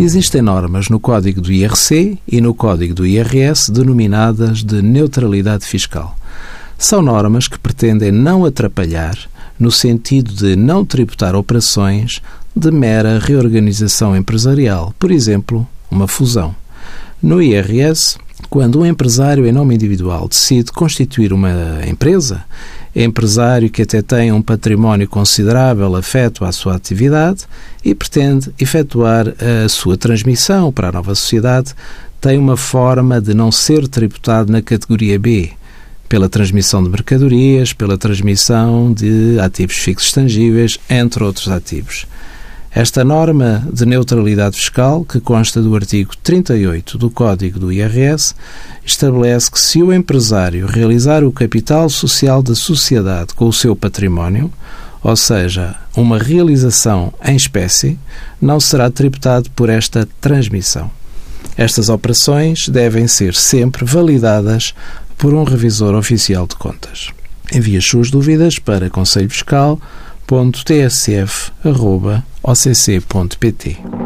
Existem normas no Código do IRC e no Código do IRS denominadas de neutralidade fiscal. São normas que pretendem não atrapalhar, no sentido de não tributar operações de mera reorganização empresarial, por exemplo, uma fusão. No IRS, quando um empresário em nome individual decide constituir uma empresa, empresário que até tem um património considerável afeto à sua atividade e pretende efetuar a sua transmissão para a nova sociedade, tem uma forma de não ser tributado na categoria B, pela transmissão de mercadorias, pela transmissão de ativos fixos tangíveis, entre outros ativos. Esta norma de neutralidade fiscal, que consta do artigo 38 do Código do IRS, estabelece que se o empresário realizar o capital social da sociedade com o seu património, ou seja, uma realização em espécie, não será tributado por esta transmissão. Estas operações devem ser sempre validadas por um revisor oficial de contas. Envie as suas dúvidas para conselhofiscal.tsf.occ.pt.